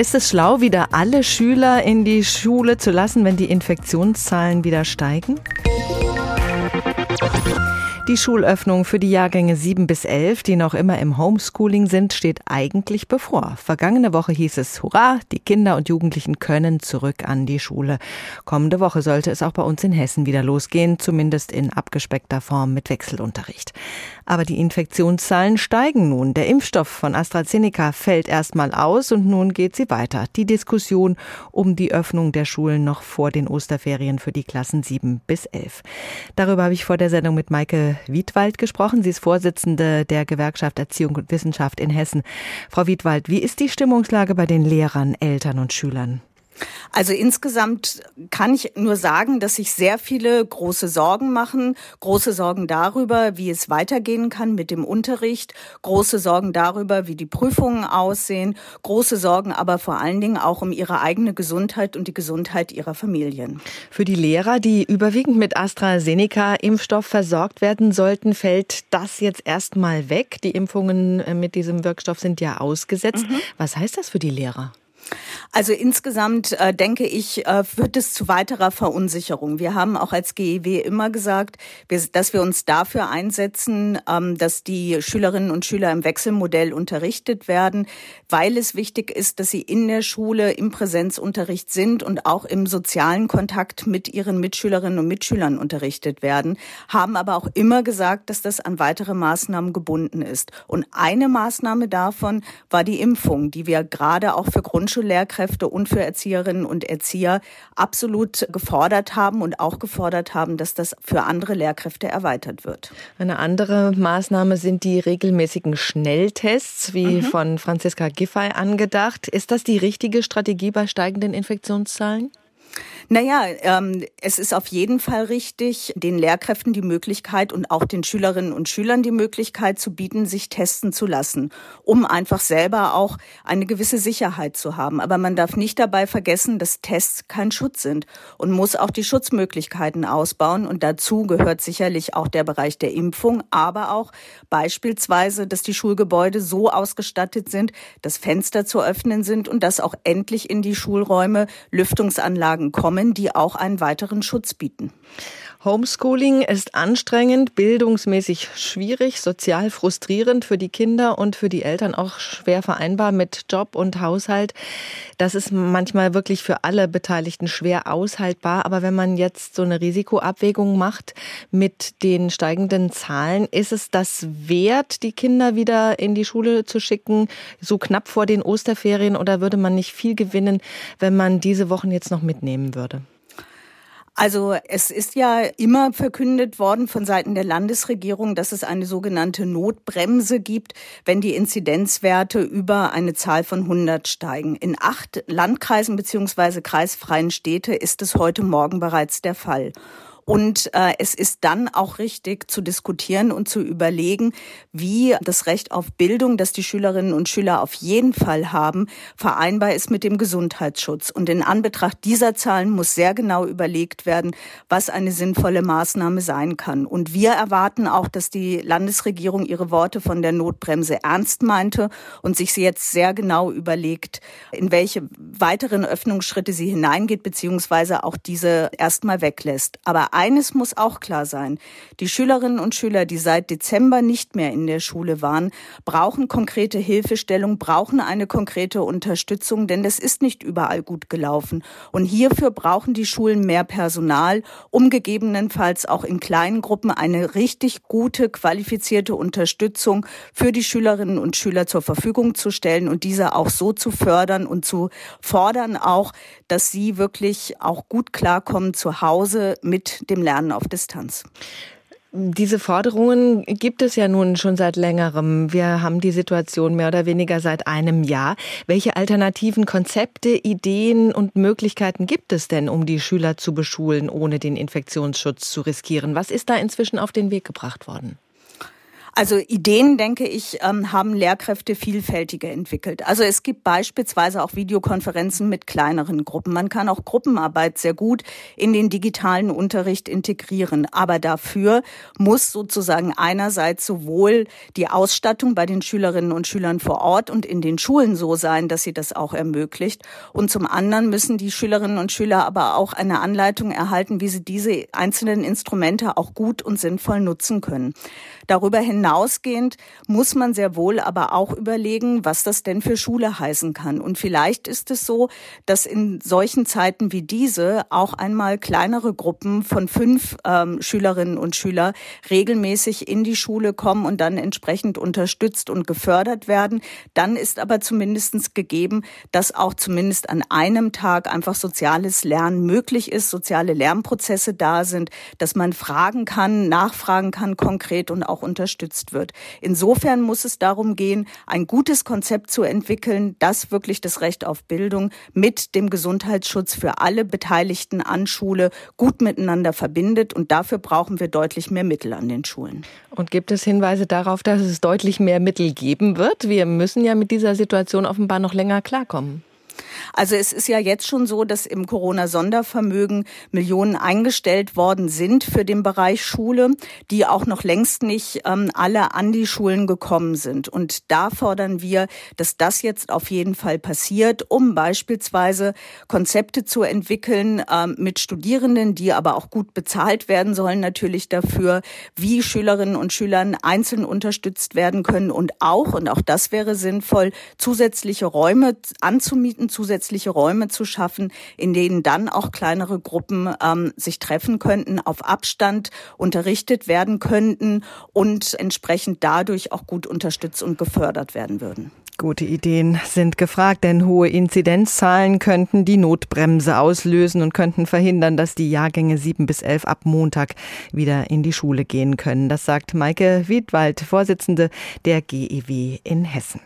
Ist es schlau, wieder alle Schüler in die Schule zu lassen, wenn die Infektionszahlen wieder steigen? Die Schulöffnung für die Jahrgänge 7 bis 11, die noch immer im Homeschooling sind, steht eigentlich bevor. Vergangene Woche hieß es, hurra, die Kinder und Jugendlichen können zurück an die Schule. Kommende Woche sollte es auch bei uns in Hessen wieder losgehen, zumindest in abgespeckter Form mit Wechselunterricht. Aber die Infektionszahlen steigen nun. Der Impfstoff von AstraZeneca fällt erstmal aus und nun geht sie weiter. Die Diskussion um die Öffnung der Schulen noch vor den Osterferien für die Klassen 7 bis 11. Darüber habe ich vor der Sendung mit Maike Wiedwald gesprochen. Sie ist Vorsitzende der Gewerkschaft Erziehung und Wissenschaft in Hessen. Frau Wiedwald, wie ist die Stimmungslage bei den Lehrern, Eltern und Schülern? Also insgesamt kann ich nur sagen, dass sich sehr viele große Sorgen machen. Große Sorgen darüber, wie es weitergehen kann mit dem Unterricht. Große Sorgen darüber, wie die Prüfungen aussehen. Große Sorgen aber vor allen Dingen auch um ihre eigene Gesundheit und die Gesundheit ihrer Familien. Für die Lehrer, die überwiegend mit AstraZeneca-Impfstoff versorgt werden sollten, fällt das jetzt erstmal weg. Die Impfungen äh, mit diesem Wirkstoff sind ja ausgesetzt. Mhm. Was heißt das für die Lehrer? Also insgesamt äh, denke ich, äh, führt es zu weiterer Verunsicherung. Wir haben auch als GEW immer gesagt, wir, dass wir uns dafür einsetzen, ähm, dass die Schülerinnen und Schüler im Wechselmodell unterrichtet werden, weil es wichtig ist, dass sie in der Schule im Präsenzunterricht sind und auch im sozialen Kontakt mit ihren Mitschülerinnen und Mitschülern unterrichtet werden, haben aber auch immer gesagt, dass das an weitere Maßnahmen gebunden ist. Und eine Maßnahme davon war die Impfung, die wir gerade auch für Grundschullehrkräfte Lehrkräfte und für Erzieherinnen und Erzieher absolut gefordert haben und auch gefordert haben, dass das für andere Lehrkräfte erweitert wird. Eine andere Maßnahme sind die regelmäßigen Schnelltests, wie mhm. von Franziska Giffey angedacht. Ist das die richtige Strategie bei steigenden Infektionszahlen? Naja, ähm, es ist auf jeden Fall richtig, den Lehrkräften die Möglichkeit und auch den Schülerinnen und Schülern die Möglichkeit zu bieten, sich testen zu lassen, um einfach selber auch eine gewisse Sicherheit zu haben. Aber man darf nicht dabei vergessen, dass Tests kein Schutz sind und muss auch die Schutzmöglichkeiten ausbauen. Und dazu gehört sicherlich auch der Bereich der Impfung, aber auch beispielsweise, dass die Schulgebäude so ausgestattet sind, dass Fenster zu öffnen sind und dass auch endlich in die Schulräume Lüftungsanlagen kommen die auch einen weiteren Schutz bieten. Homeschooling ist anstrengend, bildungsmäßig schwierig, sozial frustrierend für die Kinder und für die Eltern auch schwer vereinbar mit Job und Haushalt. Das ist manchmal wirklich für alle Beteiligten schwer aushaltbar. Aber wenn man jetzt so eine Risikoabwägung macht mit den steigenden Zahlen, ist es das wert, die Kinder wieder in die Schule zu schicken, so knapp vor den Osterferien? Oder würde man nicht viel gewinnen, wenn man diese Wochen jetzt noch mitnehmen würde? Also es ist ja immer verkündet worden von Seiten der Landesregierung, dass es eine sogenannte Notbremse gibt, wenn die Inzidenzwerte über eine Zahl von 100 steigen. In acht Landkreisen beziehungsweise kreisfreien Städte ist es heute Morgen bereits der Fall. Und äh, es ist dann auch richtig zu diskutieren und zu überlegen, wie das Recht auf Bildung, das die Schülerinnen und Schüler auf jeden Fall haben, vereinbar ist mit dem Gesundheitsschutz. Und in Anbetracht dieser Zahlen muss sehr genau überlegt werden, was eine sinnvolle Maßnahme sein kann. Und wir erwarten auch, dass die Landesregierung ihre Worte von der Notbremse ernst meinte und sich jetzt sehr genau überlegt, in welche weiteren Öffnungsschritte sie hineingeht, beziehungsweise auch diese erstmal weglässt. Aber eines muss auch klar sein. Die Schülerinnen und Schüler, die seit Dezember nicht mehr in der Schule waren, brauchen konkrete Hilfestellung, brauchen eine konkrete Unterstützung, denn das ist nicht überall gut gelaufen. Und hierfür brauchen die Schulen mehr Personal, um gegebenenfalls auch in kleinen Gruppen eine richtig gute, qualifizierte Unterstützung für die Schülerinnen und Schüler zur Verfügung zu stellen und diese auch so zu fördern und zu fordern auch, dass sie wirklich auch gut klarkommen zu Hause mit dem Lernen auf Distanz. Diese Forderungen gibt es ja nun schon seit längerem. Wir haben die Situation mehr oder weniger seit einem Jahr. Welche alternativen Konzepte, Ideen und Möglichkeiten gibt es denn, um die Schüler zu beschulen, ohne den Infektionsschutz zu riskieren? Was ist da inzwischen auf den Weg gebracht worden? Also Ideen, denke ich, ähm, haben Lehrkräfte vielfältiger entwickelt. Also es gibt beispielsweise auch Videokonferenzen mit kleineren Gruppen. Man kann auch Gruppenarbeit sehr gut in den digitalen Unterricht integrieren. Aber dafür muss sozusagen einerseits sowohl die Ausstattung bei den Schülerinnen und Schülern vor Ort und in den Schulen so sein, dass sie das auch ermöglicht. Und zum anderen müssen die Schülerinnen und Schüler aber auch eine Anleitung erhalten, wie sie diese einzelnen Instrumente auch gut und sinnvoll nutzen können. Darüber hinausgehend muss man sehr wohl aber auch überlegen, was das denn für Schule heißen kann. Und vielleicht ist es so, dass in solchen Zeiten wie diese auch einmal kleinere Gruppen von fünf ähm, Schülerinnen und Schüler regelmäßig in die Schule kommen und dann entsprechend unterstützt und gefördert werden. Dann ist aber zumindest gegeben, dass auch zumindest an einem Tag einfach soziales Lernen möglich ist, soziale Lernprozesse da sind, dass man fragen kann, nachfragen kann konkret und auch auch unterstützt wird. Insofern muss es darum gehen, ein gutes Konzept zu entwickeln, das wirklich das Recht auf Bildung mit dem Gesundheitsschutz für alle Beteiligten an Schule gut miteinander verbindet. Und dafür brauchen wir deutlich mehr Mittel an den Schulen. Und gibt es Hinweise darauf, dass es deutlich mehr Mittel geben wird? Wir müssen ja mit dieser Situation offenbar noch länger klarkommen. Also es ist ja jetzt schon so, dass im Corona-Sondervermögen Millionen eingestellt worden sind für den Bereich Schule, die auch noch längst nicht ähm, alle an die Schulen gekommen sind. Und da fordern wir, dass das jetzt auf jeden Fall passiert, um beispielsweise Konzepte zu entwickeln ähm, mit Studierenden, die aber auch gut bezahlt werden sollen natürlich dafür, wie Schülerinnen und Schülern einzeln unterstützt werden können und auch, und auch das wäre sinnvoll, zusätzliche Räume anzumieten, zusätzliche Räume zu schaffen, in denen dann auch kleinere Gruppen ähm, sich treffen könnten, auf Abstand unterrichtet werden könnten und entsprechend dadurch auch gut unterstützt und gefördert werden würden. Gute Ideen sind gefragt, denn hohe Inzidenzzahlen könnten die Notbremse auslösen und könnten verhindern, dass die Jahrgänge 7 bis 11 ab Montag wieder in die Schule gehen können. Das sagt Maike Wiedwald, Vorsitzende der GEW in Hessen.